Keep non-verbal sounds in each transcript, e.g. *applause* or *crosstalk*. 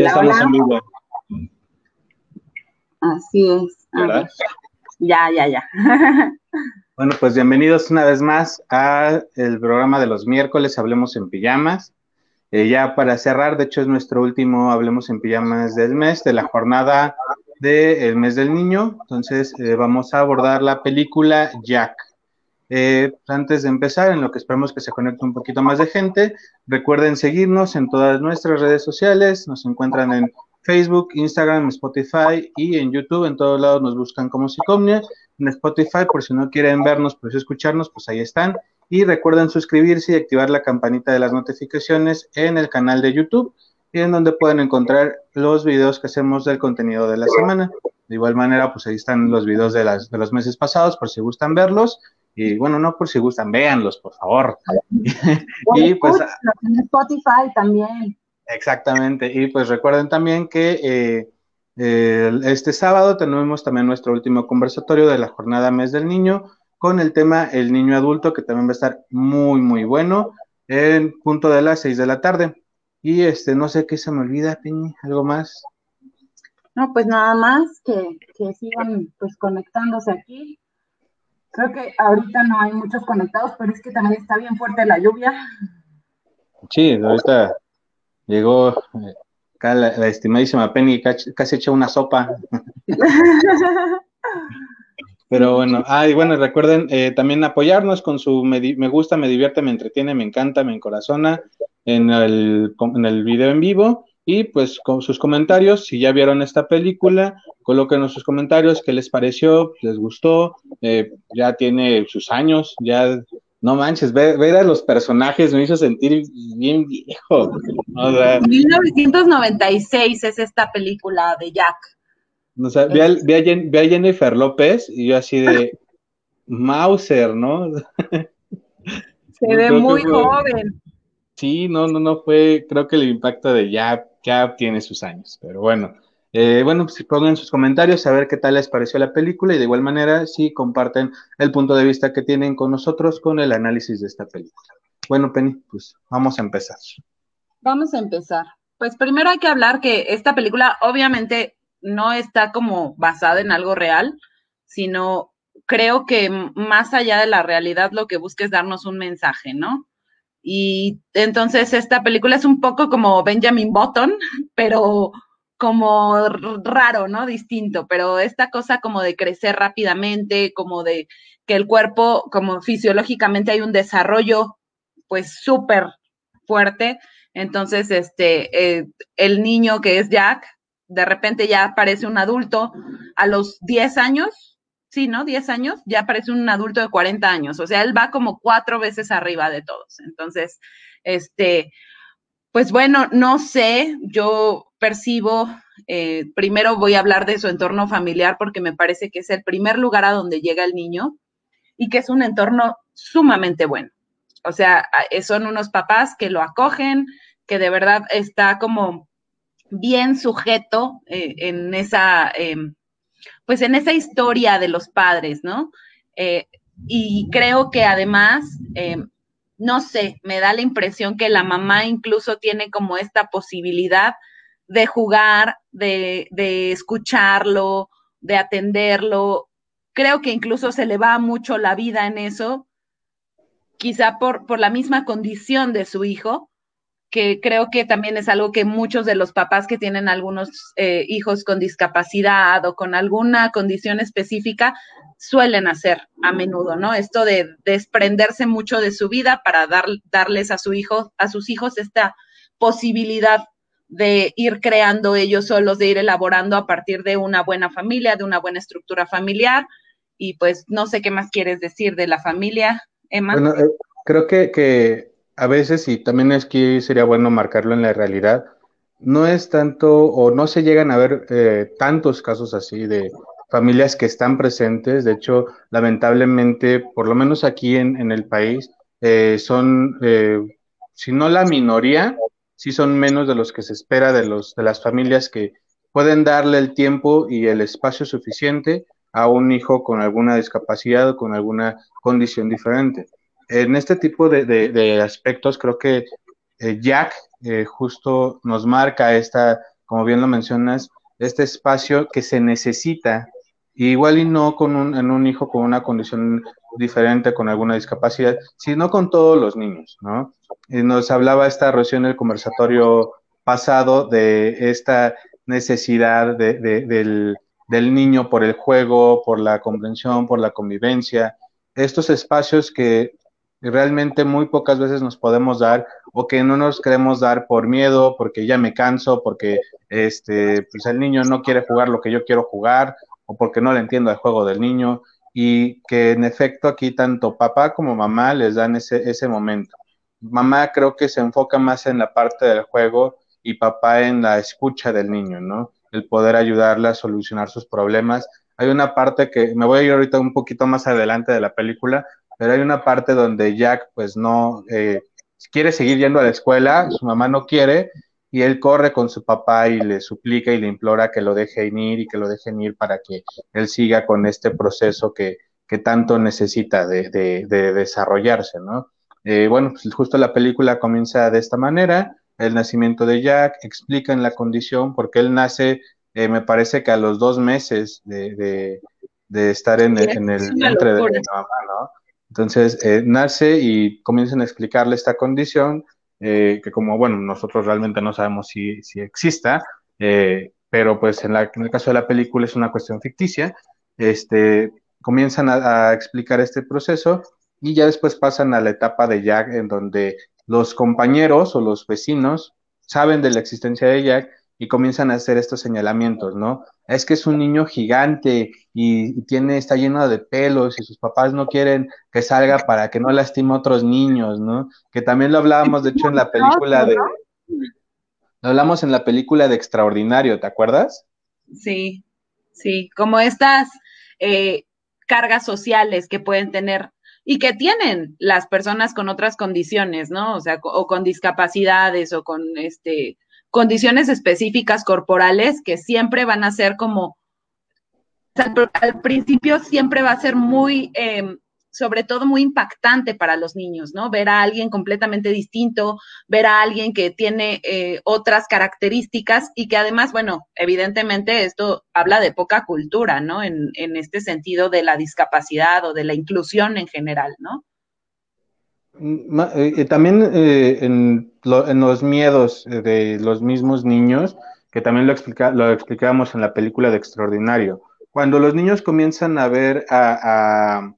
Hola, estamos hola. en vivo. Así es. ¿Verdad? Ya, ya, ya. *laughs* bueno, pues bienvenidos una vez más a el programa de los miércoles Hablemos en Pijamas. Eh, ya para cerrar, de hecho es nuestro último Hablemos en Pijamas del mes, de la jornada del mes del niño. Entonces eh, vamos a abordar la película Jack. Eh, antes de empezar, en lo que esperamos que se conecte un poquito más de gente, recuerden seguirnos en todas nuestras redes sociales, nos encuentran en Facebook, Instagram, Spotify y en YouTube, en todos lados nos buscan como Psicomnia, en Spotify, por si no quieren vernos, pues escucharnos, pues ahí están. Y recuerden suscribirse y activar la campanita de las notificaciones en el canal de YouTube en donde pueden encontrar los videos que hacemos del contenido de la semana. De igual manera, pues ahí están los videos de los meses pasados, por si gustan verlos. Y bueno, no por si gustan, véanlos, por favor. *laughs* y pues. En Spotify también. Exactamente. Y pues recuerden también que eh, este sábado tenemos también nuestro último conversatorio de la jornada Mes del Niño con el tema El Niño Adulto, que también va a estar muy, muy bueno, en punto de las seis de la tarde. Y este, no sé qué se me olvida, Peñi, ¿algo más? No, pues nada más que, que sigan pues conectándose aquí Creo que ahorita no hay muchos conectados, pero es que también está bien fuerte la lluvia. Sí, ahorita llegó eh, acá la, estimadísima Penny, casi, echa una sopa. *laughs* Pero bueno, ah, y bueno, recuerden eh, también apoyarnos con su me, me, gusta, me divierte, me entretiene, me encanta, me encorazona en el, en el video en vivo y pues con sus comentarios, si ya vieron esta película, colóquenos sus comentarios, qué les pareció, les gustó, eh, ya tiene sus años, ya, no manches, ver, a los personajes me hizo sentir bien viejo. 1996 es esta película de Jack. O sea, ve, a, Jennifer López y yo así de Mauser, ¿no? Se ve muy joven. Sí, no, no, no fue, creo que el impacto de ya ya tiene sus años, pero bueno. Eh, bueno, pues pongan sus comentarios a ver qué tal les pareció la película y de igual manera si comparten el punto de vista que tienen con nosotros con el análisis de esta película. Bueno, Penny, pues vamos a empezar. Vamos a empezar. Pues primero hay que hablar que esta película obviamente no está como basada en algo real, sino creo que más allá de la realidad lo que busca es darnos un mensaje, ¿no? Y entonces esta película es un poco como Benjamin Button, *laughs* pero como raro, ¿no? Distinto, pero esta cosa como de crecer rápidamente, como de que el cuerpo, como fisiológicamente hay un desarrollo pues súper fuerte. Entonces, este, eh, el niño que es Jack, de repente ya parece un adulto a los 10 años, sí, ¿no? 10 años, ya parece un adulto de 40 años. O sea, él va como cuatro veces arriba de todos. Entonces, este, pues bueno, no sé, yo percibo, eh, primero voy a hablar de su entorno familiar porque me parece que es el primer lugar a donde llega el niño y que es un entorno sumamente bueno. O sea, son unos papás que lo acogen, que de verdad está como bien sujeto eh, en esa... Em, pues en esa historia de los padres, ¿no? Eh, y creo que además, eh, no sé, me da la impresión que la mamá incluso tiene como esta posibilidad de jugar, de, de escucharlo, de atenderlo. Creo que incluso se le va mucho la vida en eso, quizá por, por la misma condición de su hijo, que creo que también es algo que muchos de los papás que tienen algunos eh, hijos con discapacidad o con alguna condición específica suelen hacer a menudo, ¿no? Esto de desprenderse mucho de su vida para dar, darles a su hijo, a sus hijos esta posibilidad de ir creando ellos solos, de ir elaborando a partir de una buena familia, de una buena estructura familiar. Y pues no sé qué más quieres decir de la familia, Emma. Bueno, eh, creo que, que a veces, y también es que sería bueno marcarlo en la realidad, no es tanto o no se llegan a ver eh, tantos casos así de familias que están presentes. De hecho, lamentablemente, por lo menos aquí en, el país, eh, son, eh, si no la minoría, sí son menos de los que se espera de, los, de las familias que pueden darle el tiempo y el espacio suficiente a un hijo con alguna discapacidad o con alguna condición diferente en este tipo de, aspectos creo que eh, Jack eh, justo nos marca esta como bien lo mencionas, este espacio que se necesita, igual y no con un, en un hijo con una condición diferente, con alguna discapacidad, sino con todos los niños, ¿no? Y nos hablaba esta en el conversatorio pasado de esta necesidad de, del, del niño por el juego, por la comprensión, por la convivencia, estos espacios que realmente muy pocas veces nos podemos dar o que no nos queremos dar por miedo, porque ya me canso, porque este, pues el niño no quiere jugar lo que yo quiero jugar o porque no le entiendo el juego del niño y que en efecto aquí tanto papá como mamá les dan ese, ese momento. Mamá creo que se enfoca más en la parte del juego y papá en la escucha del niño, ¿no? El poder ayudarle a solucionar sus problemas. Hay una parte que me voy a ir ahorita un poquito más adelante de la película, pero hay una parte donde Jack pues no eh, quiere seguir yendo a la escuela, su mamá no quiere, y él corre con su papá y le suplica y le implora que lo dejen ir y que lo dejen ir para que él siga con este proceso que, que tanto necesita de, de, desarrollarse, ¿no? Eh, bueno, pues justo la película comienza de esta manera, el nacimiento de Jack, explican la condición, porque él nace, eh, me parece que a los dos meses de, de estar en, en el vientre de la mamá, ¿no? Entonces, eh, nace y comienzan a explicarle esta condición, eh, que como, bueno, nosotros realmente no sabemos si, si exista, eh, pero pues en, la, en, el caso de la película es una cuestión ficticia, este, comienzan a, a, explicar este proceso y ya después pasan a la etapa de Jack en donde los compañeros o los vecinos saben de la existencia de Jack y comienzan a hacer estos señalamientos, ¿no? Es que es un niño gigante y, tiene, está lleno de pelos y sus papás no quieren que salga para que no lastime a otros niños, ¿no? Que también lo hablábamos, de hecho, en la película de... Lo hablamos en la película de Extraordinario, ¿te acuerdas? Sí, sí, como estas eh, cargas sociales que pueden tener y que tienen las personas con otras condiciones, ¿no? O sea, o con discapacidades o con este condiciones específicas corporales que siempre van a ser como, al, principio siempre va a ser muy, eh, sobre todo muy impactante para los niños, ¿no? Ver a alguien completamente distinto, ver a alguien que tiene eh, otras características y que además, bueno, evidentemente esto habla de poca cultura, ¿no? En, en este sentido de la discapacidad o de la inclusión en general, ¿no? Eh, también eh, en, los miedos de los mismos niños, que también lo, explica, lo explicábamos en la película de Extraordinario. Cuando los niños comienzan a ver a,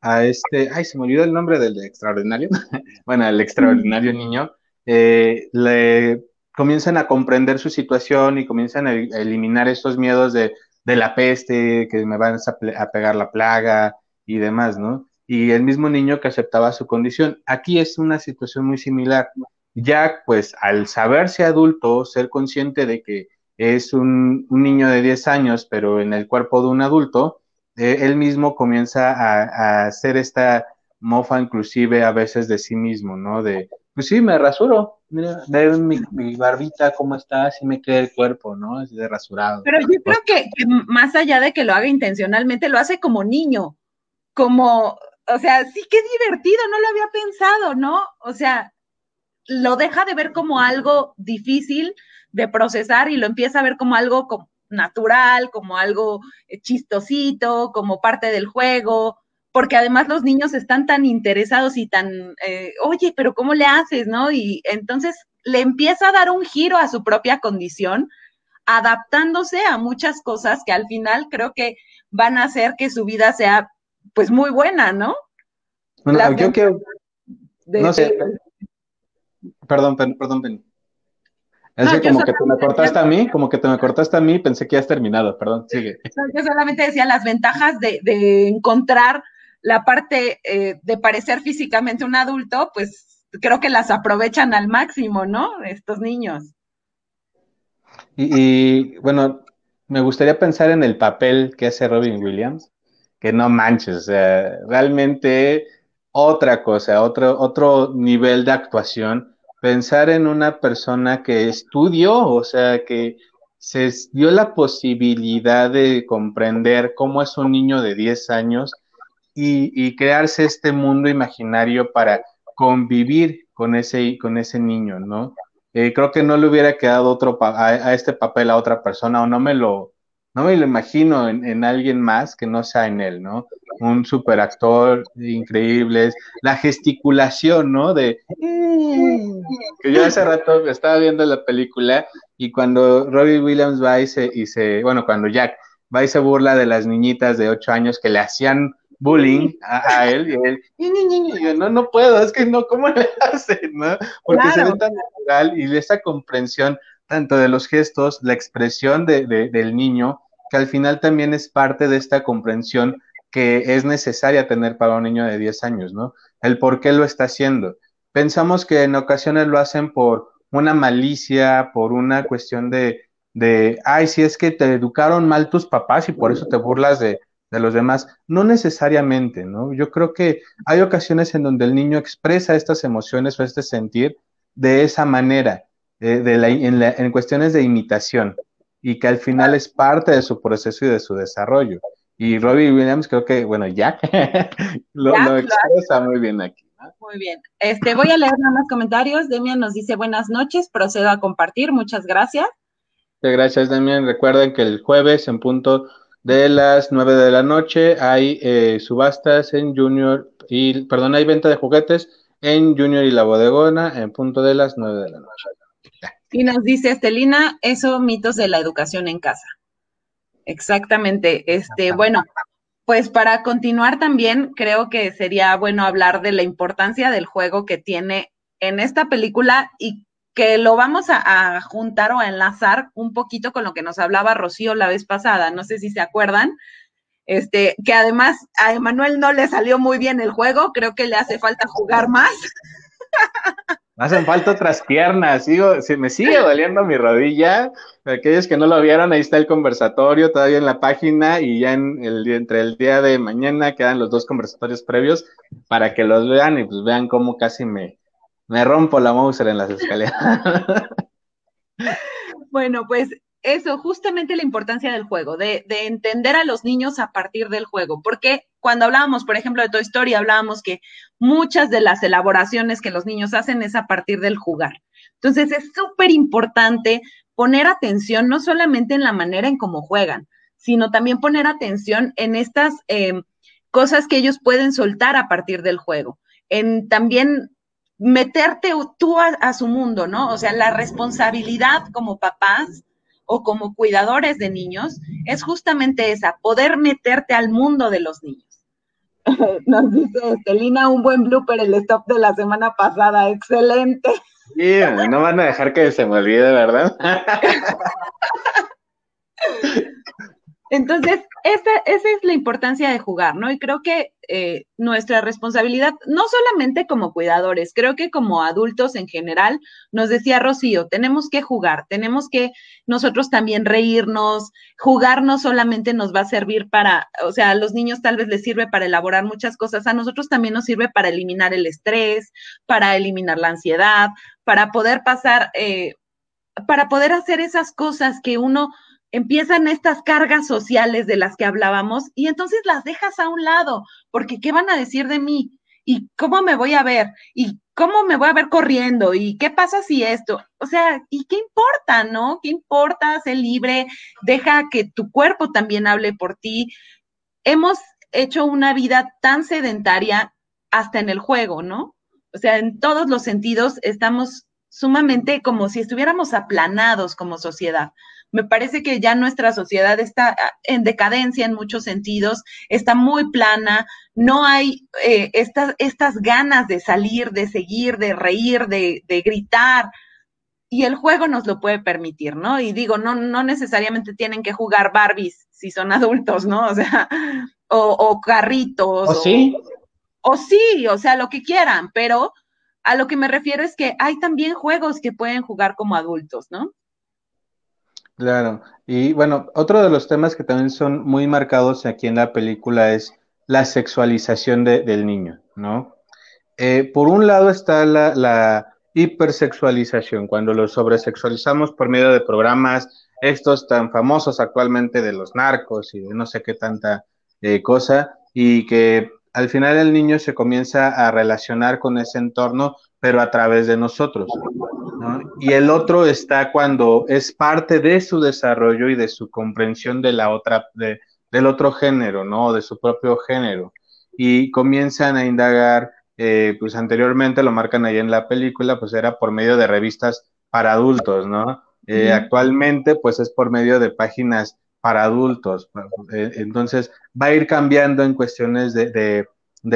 a, este, ay, se me olvidó el nombre del de Extraordinario, *laughs* bueno, el Extraordinario niño, eh, le comienzan a comprender su situación y comienzan a, eliminar estos miedos de, de la peste, que me van a pegar la plaga y demás, ¿no? Y el mismo niño que aceptaba su condición. Aquí es una situación muy similar. Ya, pues, al saberse adulto, ser consciente de que es un, niño de 10 años, pero en el cuerpo de un adulto, eh, él mismo comienza a, hacer esta mofa inclusive a veces de sí mismo, ¿no? De, pues sí, me rasuro, mira, ve mi, barbita cómo está, así me queda el cuerpo, ¿no? Es de rasurado. Pero yo creo que más allá de que lo haga intencionalmente, lo hace como niño, como o sea, sí que divertido, no lo había pensado, ¿no? O sea, lo deja de ver como algo difícil de procesar y lo empieza a ver como algo natural, como algo eh, chistosito, como parte del juego, porque además los niños están tan interesados y tan, eh, oye, pero ¿cómo le haces, no? Y entonces le empieza a dar un giro a su propia condición, adaptándose a muchas cosas que al final creo que van a hacer que su vida sea pues muy buena, ¿no? Bueno, yo quiero, no sé, perdón, perdón, perdón. Es no, que como que te me cortaste a mí, como que te me cortaste a mí, pensé que ya has terminado, perdón, sigue. *laughs* Yo solamente decía las ventajas de, de encontrar la parte eh, de parecer físicamente un adulto, pues creo que las aprovechan al máximo, ¿no? Estos niños. Y, y bueno, me gustaría pensar en el papel que hace Robin Williams que no manches, o sea, realmente otra cosa, otro, otro nivel de actuación, pensar en una persona que estudió, o sea, que se dio la posibilidad de comprender cómo es un niño de 10 años y, y crearse este mundo imaginario para convivir con ese, con ese niño, ¿no? eh, creo que no le hubiera quedado otro a, este papel a otra persona o no me lo, no me lo imagino en, alguien más que no sea en él, ¿no? Un super actor increíble, la gesticulación, ¿no? De que yo hace rato estaba viendo la película y cuando Robbie Williams va y se, y se, bueno, cuando Jack va y se burla de las niñitas de ocho años que le hacían bullying a, él y él, y yo, no, no puedo, es que no, ¿cómo le *laughs* hacen? ¿no? Porque se ve tan natural y esa comprensión tanto de los gestos, la expresión de, del niño, que al final también es parte de esta comprensión que es necesaria tener para un niño de 10 años, ¿no? El por qué lo está haciendo. Pensamos que en ocasiones lo hacen por una malicia, por una cuestión de, de, ay, si es que te educaron mal tus papás y por eso te burlas de, de los demás. No necesariamente, ¿no? Yo creo que hay ocasiones en donde el niño expresa estas emociones o este sentir de esa manera, eh, de la, en, en, cuestiones de imitación, y que al final es parte de su proceso y de su desarrollo. Y Robbie Williams, creo que, bueno, Jack *laughs* lo, lo expresa muy bien aquí. Muy bien. Este, voy a leer nada más comentarios. Demian nos dice buenas noches, procedo a compartir, muchas gracias. Gracias, Demian. Recuerden que el jueves en punto de las 9 de la noche hay eh, subastas en Junior y, perdón, hay venta de juguetes en Junior y la Bodegona en punto de las 9 de la noche. Y nos dice Estelina, eso mitos de la educación en casa. Exactamente. Este, bueno, pues para continuar también creo que sería bueno hablar de la importancia del juego que tiene en esta película y que lo vamos a, juntar o a enlazar un poquito con lo que nos hablaba Rocío la vez pasada, no sé si se acuerdan, este, que además a Emanuel no le salió muy bien el juego, creo que le hace falta jugar más. Hacen falta otras piernas, sigo, se me sigue doliendo mi rodilla. Aquellos que no lo vieron, ahí está el conversatorio todavía en la página y ya en el, entre el día de mañana quedan los dos conversatorios previos para que los vean y pues vean cómo casi me, me rompo la Mouser en las escaleras. bueno, pues eso, justamente la importancia del juego, de, de, entender a los niños a partir del juego, porque cuando hablábamos, por ejemplo, de Toy Story, hablábamos que muchas de las elaboraciones que los niños hacen es a partir del jugar. Entonces, es súper importante poner atención no solamente en la manera en cómo juegan, sino también poner atención en estas eh, cosas que ellos pueden soltar a partir del juego, en también meterte tú a, su mundo, ¿no? O sea, la responsabilidad como papás o como cuidadores de niños es justamente esa, poder meterte al mundo de los niños. *laughs* Nos dice Estelina, un buen blooper el stop de la semana pasada, excelente. Sí, no van a dejar que se me olvide, ¿verdad? *laughs* Entonces, esa, esa, es la importancia de jugar, ¿no? Y creo que eh, nuestra responsabilidad, no solamente como cuidadores, creo que como adultos en general, nos decía Rocío, tenemos que jugar, tenemos que nosotros también reírnos, jugar no solamente nos va a servir para, o sea, a los niños tal vez les sirve para elaborar muchas cosas, a nosotros también nos sirve para eliminar el estrés, para eliminar la ansiedad, para poder pasar, eh, para poder hacer esas cosas que uno empiezan estas cargas sociales de las que hablábamos y entonces las dejas a un lado, porque ¿qué van a decir de mí? ¿Y cómo me voy a ver? ¿Y cómo me voy a ver corriendo? ¿Y qué pasa si esto? O sea, ¿y qué importa, no? ¿Qué importa? Sé libre, deja que tu cuerpo también hable por ti. Hemos hecho una vida tan sedentaria hasta en el juego, ¿no? O sea, en todos los sentidos estamos sumamente como si estuviéramos aplanados como sociedad. Me parece que ya nuestra sociedad está ah, en decadencia en muchos sentidos, está muy plana, no hay eh, estas, estas ganas de salir, de seguir, de reír, de, de gritar. Y el juego nos lo puede permitir, ¿no? Y digo, no, no necesariamente tienen que jugar Barbies si son adultos, ¿no? O sea, o, carritos. ¿O sí? O sí, o sea, lo que quieran, pero a lo que me refiero es que hay también juegos que pueden jugar como adultos, ¿no? Claro, y bueno, otro de los temas que también son muy marcados aquí en la película es la sexualización del niño, ¿no? Eh, por un lado está la, la, hipersexualización, cuando lo sobresexualizamos por medio de programas, estos tan famosos actualmente de los narcos y de no sé qué tanta eh, cosa, y que al final el niño se comienza a relacionar con ese entorno, pero a través de nosotros. Y el otro está cuando es parte de su desarrollo y de su comprensión de la otra, de, del otro género, ¿no? De su propio género. Y comienzan a indagar, eh, pues anteriormente lo marcan ahí en la película, pues era por medio de revistas para adultos, ¿no? Eh, actualmente, pues es por medio de páginas para adultos. Eh, entonces, va a ir cambiando en cuestiones de,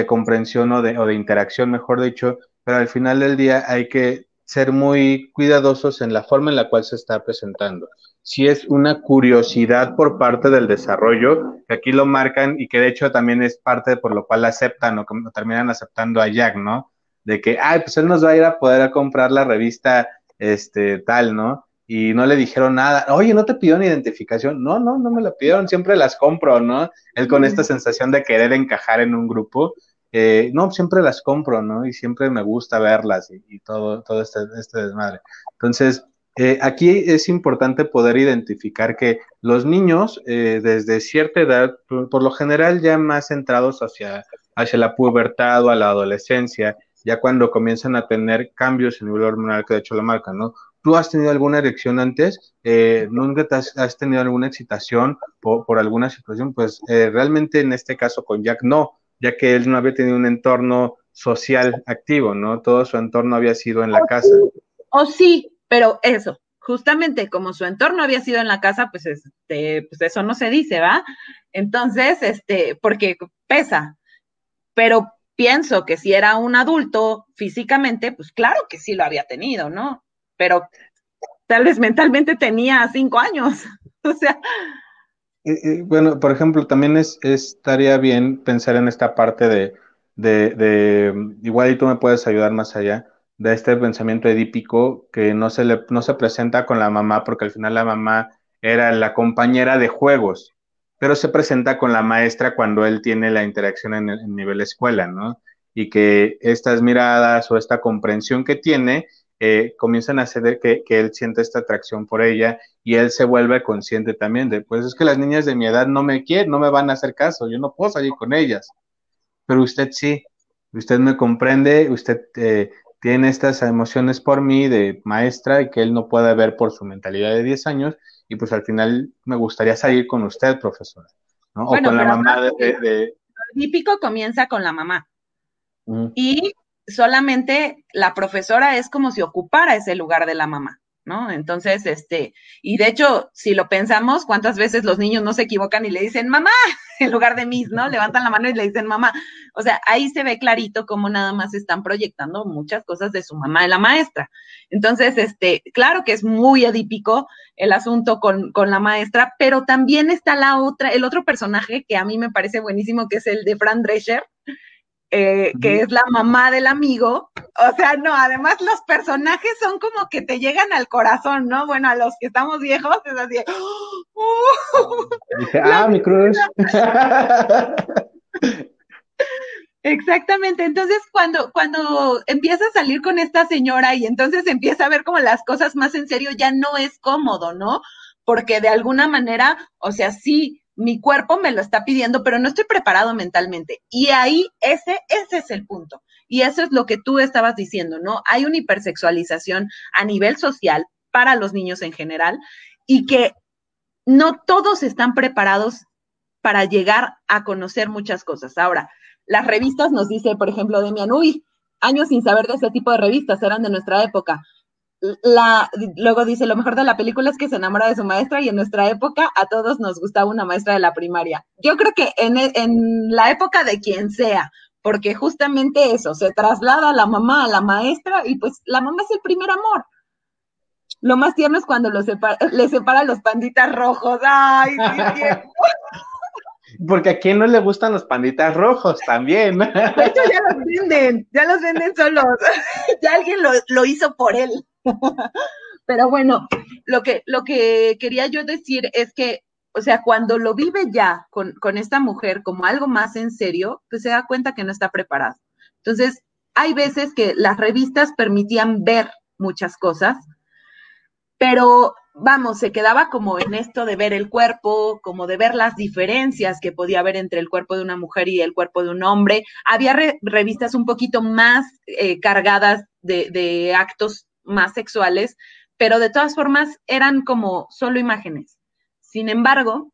comprensión o de, interacción, mejor dicho, pero al final del día hay que ser muy cuidadosos en la forma en la cual se está presentando. Si es una curiosidad por parte del desarrollo, que aquí lo marcan y que de hecho también es parte por lo cual aceptan o terminan aceptando a Jack, ¿no? De que, ay, pues él nos va a ir a poder comprar la revista este tal, ¿no? Y no le dijeron nada. Oye, ¿no te pidieron identificación? No, no, no me la pidieron, siempre las compro, ¿no? Él con esta sensación de querer encajar en un grupo, eh, no, siempre las compro, ¿no? Y siempre me gusta verlas y, todo, todo este, este desmadre. Entonces, eh, aquí es importante poder identificar que los niños, eh, desde cierta edad, por, lo general ya más centrados hacia, hacia la pubertad o a la adolescencia, ya cuando comienzan a tener cambios en el nivel hormonal, que de hecho la marca, ¿no? ¿Tú has tenido alguna erección antes? Eh, ¿Nunca has, tenido alguna excitación por, alguna situación? Pues eh, realmente en este caso con Jack no, ya que él no había tenido un entorno social activo, ¿no? Todo su entorno había sido en la casa. O sí, pero eso, justamente como su entorno había sido en la casa, pues, este, pues eso no se dice, ¿va? Entonces, este, porque pesa, pero pienso que si era un adulto físicamente, pues claro que sí lo había tenido, ¿no? Pero tal vez mentalmente tenía cinco años. *laughs* o sea. bueno, por ejemplo, también es, estaría bien pensar en esta parte de, de, igual y tú me puedes ayudar más allá, de este pensamiento edípico que no se, le, no se presenta con la mamá, porque al final la mamá era la compañera de juegos, pero se presenta con la maestra cuando él tiene la interacción en el nivel escuela, ¿no? Y que estas miradas o esta comprensión que tiene eh, comienzan a hacer que, que, él siente esta atracción por ella y él se vuelve consciente también de, pues es que las niñas de mi edad no me quieren, no me van a hacer caso, yo no puedo salir con ellas, pero usted sí, usted me comprende, usted eh, tiene estas emociones por mí de maestra y que él no puede ver por su mentalidad de 10 años y pues al final me gustaría salir con usted, profesora, ¿no? o con la mamá de, El típico comienza con la mamá. Y solamente la profesora es como si ocupara ese lugar de la mamá, ¿no? Entonces, este, y de hecho, si lo pensamos, ¿cuántas veces los niños no se equivocan y le dicen mamá *laughs* en lugar de mis, ¿no? Levantan la mano y le dicen mamá. O sea, ahí se ve clarito cómo nada más están proyectando muchas cosas de su mamá de la maestra. Entonces, este, claro que es muy edípico el asunto con, con la maestra, pero también está la otra, el otro personaje que a mí me parece buenísimo, que es el de Fran Drescher, eh, que es la mamá del amigo. O sea, no, además los personajes son como que te llegan al corazón, ¿no? Bueno, a los que estamos viejos es así. ¡Oh! *laughs* ah, mi cruz. *laughs* Exactamente, entonces cuando, cuando empieza a salir con esta señora y entonces empieza a ver como las cosas más en serio, ya no es cómodo, ¿no? Porque de alguna manera, o sea, sí, mi cuerpo me lo está pidiendo, pero no estoy preparado mentalmente. Y ahí ese, ese es el punto. Y eso es lo que tú estabas diciendo, ¿no? Hay una hipersexualización a nivel social para los niños en general y que no todos están preparados para llegar a conocer muchas cosas. Ahora, las revistas nos dice, por ejemplo, Demian, uy, años sin saber de ese tipo de revistas, eran de nuestra época la, luego dice, lo mejor de la película es que se enamora de su maestra y en nuestra época a todos nos gustaba una maestra de la primaria. Yo creo que en, en la época de quien sea, porque justamente eso, se traslada la mamá a la maestra y pues la mamá es el primer amor. Lo más tierno es cuando lo separa, le separa los panditas rojos. Ay, sí, *laughs* Porque a quién no le gustan los panditas rojos también. De hecho, ya los venden, ya los venden solos. *laughs* ya alguien lo, lo hizo por él. *laughs* Pero bueno, lo que, lo que quería yo decir es que, o sea, cuando lo vive ya con, con esta mujer como algo más en serio, pues se da cuenta que no está preparado. Entonces, hay veces que las revistas permitían ver muchas cosas, pero vamos, se quedaba como en esto de ver el cuerpo, como de ver las diferencias que podía haber entre el cuerpo de una mujer y el cuerpo de un hombre. Había revistas un poquito más eh, cargadas de, de actos más sexuales, pero de todas formas eran como solo imágenes. Sin embargo,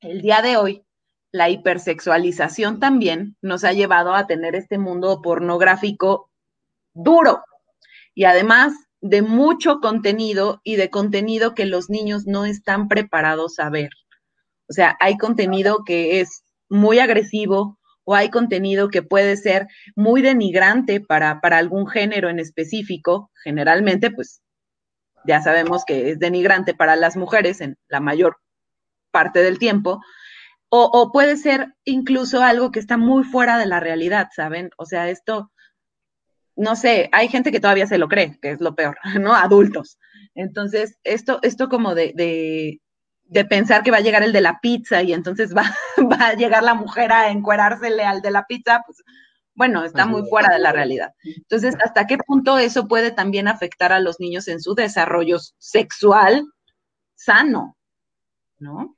el día de hoy, la hipersexualización también nos ha llevado a tener este mundo pornográfico duro y además de mucho contenido y de contenido que los niños no están preparados a ver. O sea, hay contenido que es muy agresivo o hay contenido que puede ser muy denigrante para, para algún género en específico. Generalmente, pues ya sabemos que es denigrante para las mujeres en la mayor parte del tiempo. O, puede ser incluso algo que está muy fuera de la realidad, ¿saben? O sea, esto no sé, hay gente que todavía se lo cree, que es lo peor, *laughs* ¿no? Adultos. Entonces, esto, esto como de, de pensar que va a llegar el de la pizza y entonces va, *laughs* va a llegar la mujer a encuerársele al de la pizza, pues bueno, está muy fuera de la realidad. Entonces, ¿hasta qué punto eso puede también afectar a los niños en su desarrollo sexual sano? ¿No?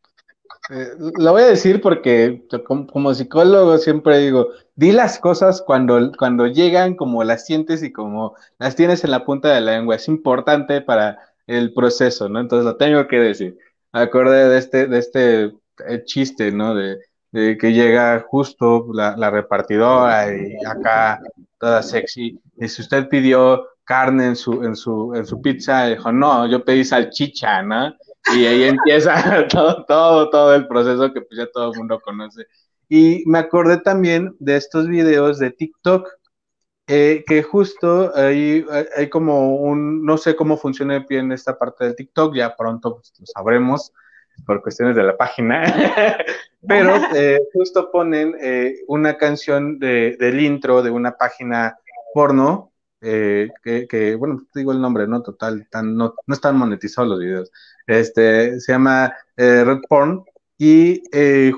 Eh, lo voy a decir porque como, psicólogo siempre digo, di las cosas cuando, cuando llegan, como las sientes y como las tienes en la punta de la lengua. Es importante para el proceso, ¿no? Entonces lo tengo que decir. Acordé de este, de este eh, chiste, ¿no? De, que llega justo la, la, repartidora y acá toda sexy. Y si usted pidió carne en su, en su, en su pizza, dijo, no, yo pedí salchicha, ¿no? Y ahí empieza *laughs* todo, todo, todo el proceso que pues ya todo el mundo conoce. Y me acordé también de estos videos de TikTok, eh, que justo ahí hay, como un, no sé cómo funciona bien esta parte del TikTok, ya pronto pues, lo sabremos por cuestiones de la página, *laughs* pero eh, justo ponen eh, una canción de, del intro de una página porno que, bueno, digo el nombre, ¿no? Total, tan, no, no están monetizados los videos. Este, se llama Red Porn y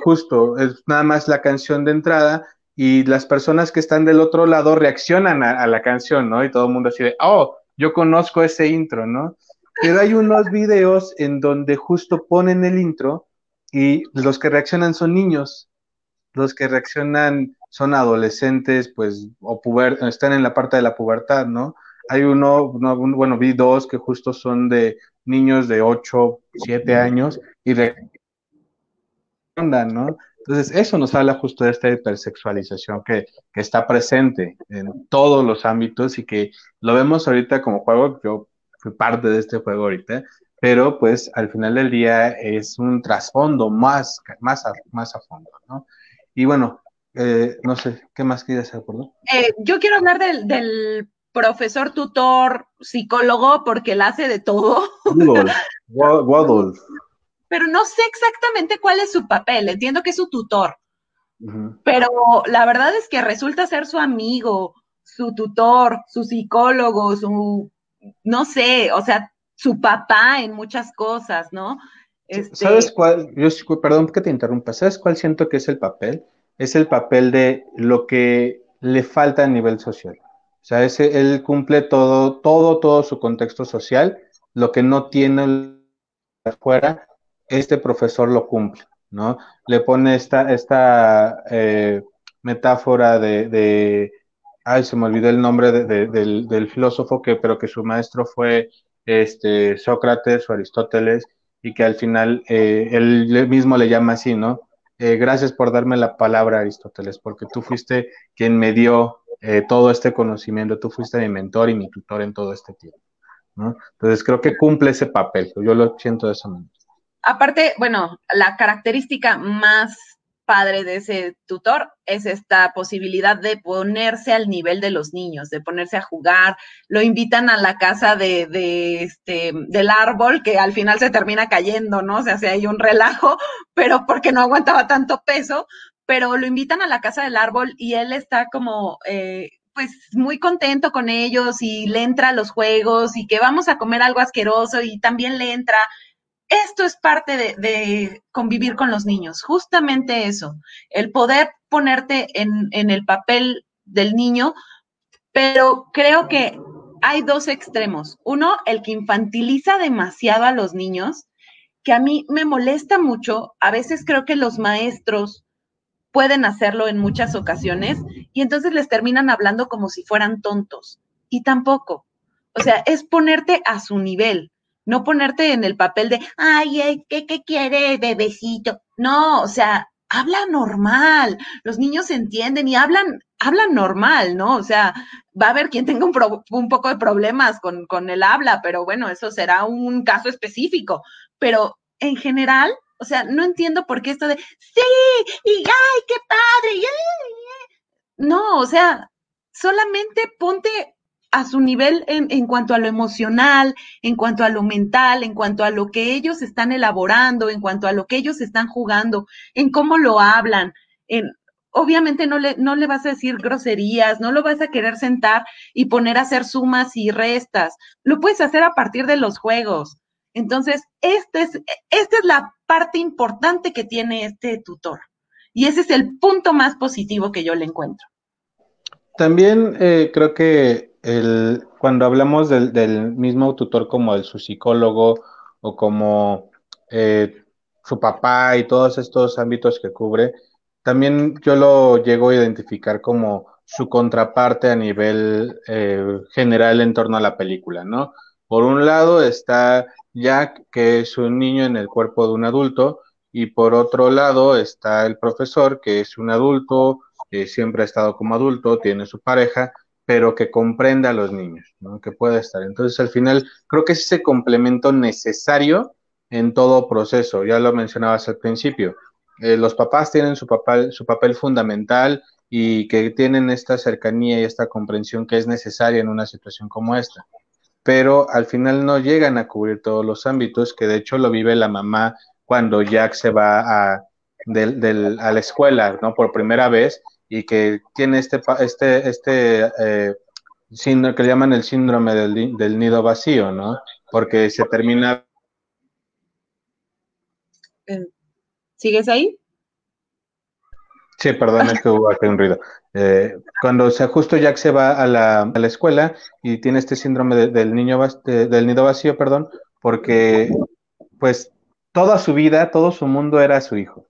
justo es nada más la canción de entrada y las personas que están del otro lado reaccionan a, la canción, ¿no? Y todo el mundo así de, oh, yo conozco ese intro, ¿no? Pero hay unos videos en donde justo ponen el intro y los que reaccionan son niños, los que reaccionan son adolescentes, pues, o puber están en la parte de la pubertad, ¿no? Hay uno, bueno, vi dos que justo son de niños de 8, 7 años y de ¿no? Entonces, eso nos habla justo de esta hipersexualización que, que está presente en todos los ámbitos y que lo vemos ahorita como juego, yo fui parte de este juego ahorita, pero pues al final del día es un trasfondo más, más, a, más a fondo, ¿no? Y bueno, eh, no sé, ¿qué más quieres acordar? Eh, yo quiero hablar del, profesor, tutor, psicólogo, porque él hace de todo. Pero no sé exactamente cuál es su papel. Entiendo que es su tutor. Pero la verdad es que resulta ser su amigo, su tutor, su psicólogo, su, no sé, o sea, su papá en muchas cosas, ¿no? Este ¿Sabes cuál? Yo, perdón que te interrumpa. ¿Sabes cuál siento que es el papel? es el papel de lo que le falta a nivel social. O sea, ese, él cumple todo, todo, todo su contexto social, lo que no tiene afuera, este profesor lo cumple, ¿no? Le pone esta, esta eh, metáfora de, ay, se me olvidó el nombre del, filósofo, que, pero que su maestro fue este, Sócrates o Aristóteles, y que al final eh, él mismo le llama así, ¿no? Eh, gracias por darme la palabra, Aristóteles, porque tú fuiste quien me dio todo este conocimiento, tú fuiste mi mentor y mi tutor en todo este tiempo. Entonces creo que cumple ese papel, yo lo siento de esa manera. Aparte, bueno, la característica más padre de ese tutor es esta posibilidad de ponerse al nivel de los niños, de ponerse a jugar, lo invitan a la casa de, este, del árbol que al final se termina cayendo, ¿no? O sea, se hay un relajo, *laughs* pero porque no aguantaba tanto peso, pero lo invitan a la casa del árbol y él está como, eh, pues muy contento con ellos y le entra a los juegos y que vamos a comer algo asqueroso y también le entra esto es parte de, convivir con los niños, justamente eso, el poder ponerte en, el papel del niño, pero creo que hay dos extremos. Uno, el que infantiliza demasiado a los niños, que a mí me molesta mucho. A veces creo que los maestros pueden hacerlo en muchas ocasiones y entonces les terminan hablando como si fueran tontos. Y tampoco. O sea, es ponerte a su nivel, no ponerte en el papel de, ay, ¿qué, qué quiere, bebecito? No, o sea, habla normal, los niños entienden y hablan, hablan normal, ¿no? O sea, va a haber quien tenga un, un poco de problemas con, con, el habla, pero bueno, eso será un caso específico. Pero en general, o sea, no entiendo por qué esto de, sí, y ay, qué padre, no, o sea, solamente ponte a su nivel en, en, cuanto a lo emocional, en cuanto a lo mental, en cuanto a lo que ellos están elaborando, en cuanto a lo que ellos están jugando, en cómo lo hablan. En, obviamente no le, no le vas a decir groserías, no lo vas a querer sentar y poner a hacer sumas y restas. Lo puedes hacer a partir de los juegos. Entonces, este es, esta es la parte importante que tiene este tutor. Y ese es el punto más positivo que yo le encuentro. También eh, creo que el, cuando hablamos del, del, mismo tutor como el, su psicólogo o como eh, su papá y todos estos ámbitos que cubre, también yo lo llego a identificar como su contraparte a nivel eh, general en torno a la película, ¿no? Por un lado está Jack, que es un niño en el cuerpo de un adulto, y por otro lado está el profesor, que es un adulto, siempre ha estado como adulto, tiene su pareja, pero que comprenda a los niños, ¿no? que pueda estar. Entonces, al final, creo que es ese complemento necesario en todo proceso. Ya lo mencionabas al principio. Eh, los papás tienen su papel, fundamental y que tienen esta cercanía y esta comprensión que es necesaria en una situación como esta. Pero al final no llegan a cubrir todos los ámbitos, que de hecho lo vive la mamá cuando Jack se va a, a la escuela, ¿no? Por primera vez y que tiene este, este, este eh, síndrome que le llaman el síndrome del, del nido vacío, ¿no? Porque se termina. Eh, ¿Sigues ahí? Sí, perdón, es que hubo aquí un ruido. Eh, cuando se justo Jack se va a la, a la escuela y tiene este síndrome del niño del nido vacío, perdón, porque pues toda su vida, todo su mundo era su hijo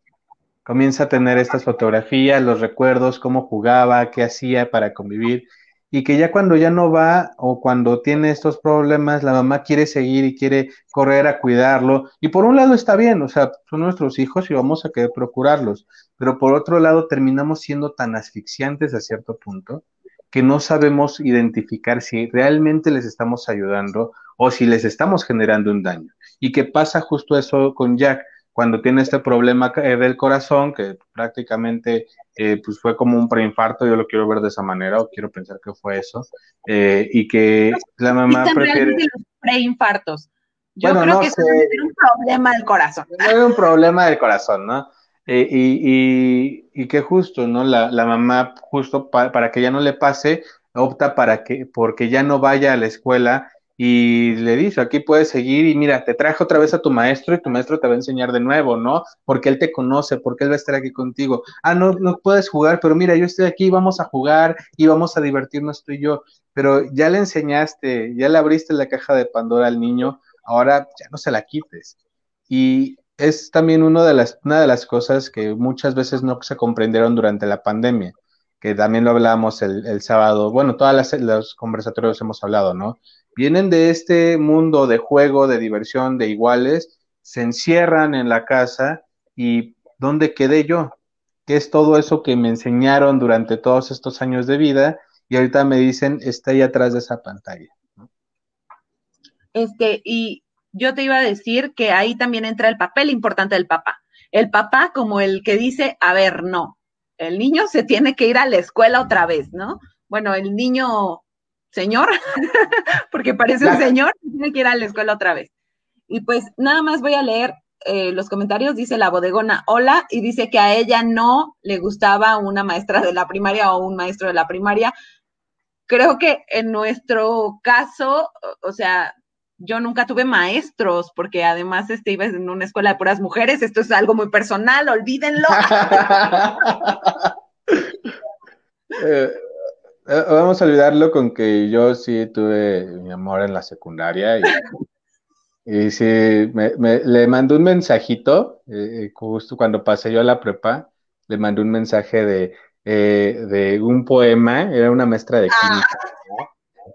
comienza a tener estas fotografías, los recuerdos, cómo jugaba, qué hacía para convivir, y que ya cuando ya no va o cuando tiene estos problemas, la mamá quiere seguir y quiere correr a cuidarlo, y por un lado está bien, o sea, son nuestros hijos y vamos a querer procurarlos, pero por otro lado terminamos siendo tan asfixiantes a cierto punto que no sabemos identificar si realmente les estamos ayudando o si les estamos generando un daño. Y qué pasa justo eso con Jack cuando tiene este problema eh, del corazón, que prácticamente eh, pues fue como un preinfarto, yo lo quiero ver de esa manera, o quiero pensar que fue eso, eh, y que la mamá prefiere... los preinfartos. Yo creo que es un problema del corazón. Es un problema del corazón, ¿no? y, y, y, que justo, ¿no? La, la mamá, justo para que ya no le pase, opta para que, porque ya no vaya a la escuela y le dice, aquí puedes seguir y mira, te traje otra vez a tu maestro y tu maestro te va a enseñar de nuevo, ¿no? Porque él te conoce, porque él va a estar aquí contigo. Ah, no, no puedes jugar, pero mira, yo estoy aquí, vamos a jugar y vamos a divertirnos tú y yo. Pero ya le enseñaste, ya le abriste la caja de Pandora al niño, ahora ya no se la quites. Y es también de las, una de las cosas que muchas veces no se comprendieron durante la pandemia, que también lo hablábamos el, el sábado, bueno, todas los conversatorios hemos hablado, ¿no? vienen de este mundo de juego, de diversión, de iguales, se encierran en la casa y ¿dónde quedé yo? ¿Qué es todo eso que me enseñaron durante todos estos años de vida? Y ahorita me dicen, está ahí atrás de esa pantalla. Este, y yo te iba a decir que ahí también entra el papel importante del papá. El papá como el que dice, a ver, no, el niño se tiene que ir a la escuela otra vez, ¿no? Bueno, el niño señor, *laughs* porque parece un señor, tiene que ir a la escuela otra vez. Y pues nada más voy a leer eh, los comentarios, dice la bodegona, hola, y dice que a ella no le gustaba una maestra de la primaria o un maestro de la primaria. Creo que en nuestro caso, o sea, yo nunca tuve maestros, porque además este, iba en una escuela de puras mujeres, esto es algo muy personal, olvídenlo. *laughs* eh, Eh, vamos a olvidarlo con que yo sí tuve mi amor en la secundaria y, y sí, me, le mandé un mensajito, eh, justo cuando pasé yo a la prepa, le mandé un mensaje de, eh, de un poema, era una maestra de ah.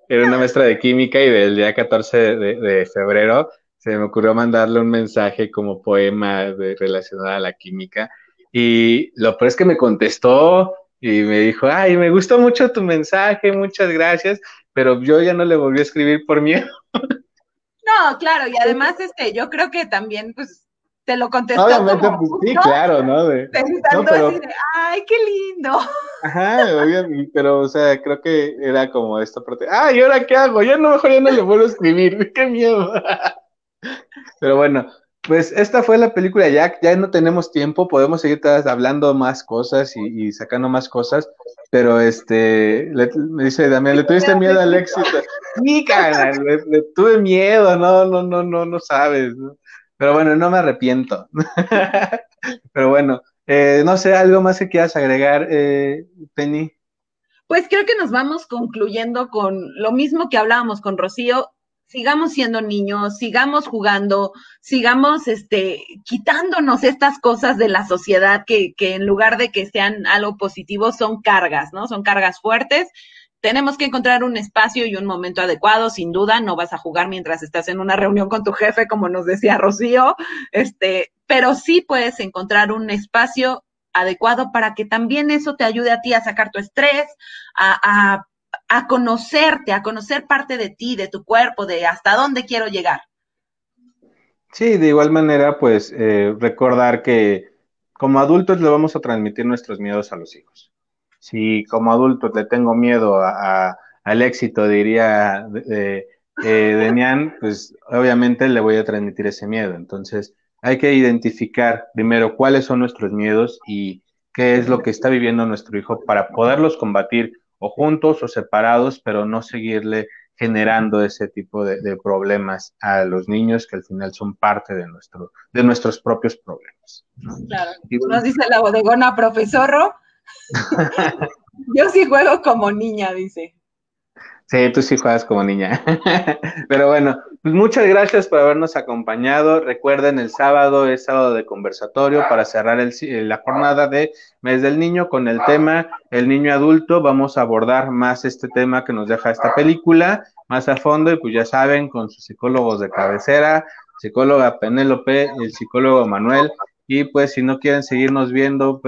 Era una maestra de química y del día 14 de, de febrero se me ocurrió mandarle un mensaje como poema de, relacionado a la química y lo peor es que me contestó y me dijo, ay, me gustó mucho tu mensaje, muchas gracias, pero yo ya no le volví a escribir por miedo. No, claro, y además, este, yo creo que también, pues, te lo contestó Obviamente, pues, sí, claro, ¿no? pensando así de, ay, qué lindo. Ajá, obviamente, pero, o sea, creo que era como esta parte, ay, ¿y ahora qué hago? Ya no, mejor ya no le vuelvo a escribir, *laughs* qué miedo. *laughs* Pero bueno, pues esta fue la película Jack, ya no tenemos tiempo, podemos seguir hablando más cosas y, sacando más cosas, pero este, me dice Damián, ¿le tuviste miedo al éxito? Sí, cara, le, tuve miedo, no, no, no, no, no sabes, pero bueno, no me arrepiento. *laughs* pero bueno, eh, no sé, algo más que quieras agregar, eh, Penny. Pues creo que nos vamos concluyendo con lo mismo que hablábamos con Rocío, sigamos siendo niños, sigamos jugando, sigamos este, quitándonos estas cosas de la sociedad que, que en lugar de que sean algo positivo son cargas, ¿no? Son cargas fuertes. Tenemos que encontrar un espacio y un momento adecuado, sin duda, no vas a jugar mientras estás en una reunión con tu jefe, como nos decía Rocío, este, pero sí puedes encontrar un espacio adecuado para que también eso te ayude a ti a sacar tu estrés, a, a a conocerte, a conocer parte de ti, de tu cuerpo, de hasta dónde quiero llegar. Sí, de igual manera, pues eh, recordar que como adultos le vamos a transmitir nuestros miedos a los hijos. Si como adultos le tengo miedo a, al éxito, diría eh, Demian, pues obviamente le voy a transmitir ese miedo. Entonces, hay que identificar primero cuáles son nuestros miedos y qué es lo que está viviendo nuestro hijo para poderlos combatir o juntos o separados, pero no seguirle generando ese tipo de, problemas a los niños que al final son parte de, nuestro, de nuestros propios problemas. Claro. Nos dice la bodegona, profesorro. Yo sí juego como niña, dice. Sí, tú sí juegas como niña. *laughs* Pero bueno, pues muchas gracias por habernos acompañado. Recuerden, el sábado es sábado de conversatorio para cerrar la jornada de Mes del Niño con el tema El niño adulto. Vamos a abordar más este tema que nos deja esta película más a fondo y pues ya saben, con sus psicólogos de cabecera, psicóloga Penélope, el psicólogo Manuel. Y pues si no quieren seguirnos viendo,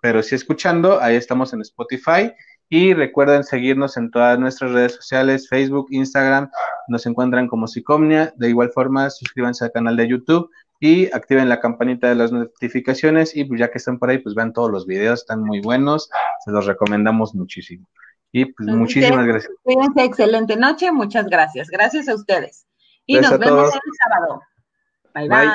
pero sí escuchando, ahí estamos en Spotify y recuerden seguirnos en todas nuestras redes sociales, Facebook, Instagram, nos encuentran como Psicomnia. De igual forma, suscríbanse al canal de YouTube y activen la campanita de las notificaciones y pues ya que están por ahí, pues vean todos los videos, están muy buenos, se los recomendamos muchísimo. Y pues muchísimas gracias. Cuídense, excelente noche, muchas gracias. Gracias a ustedes. Y nos vemos el sábado. bye. bye.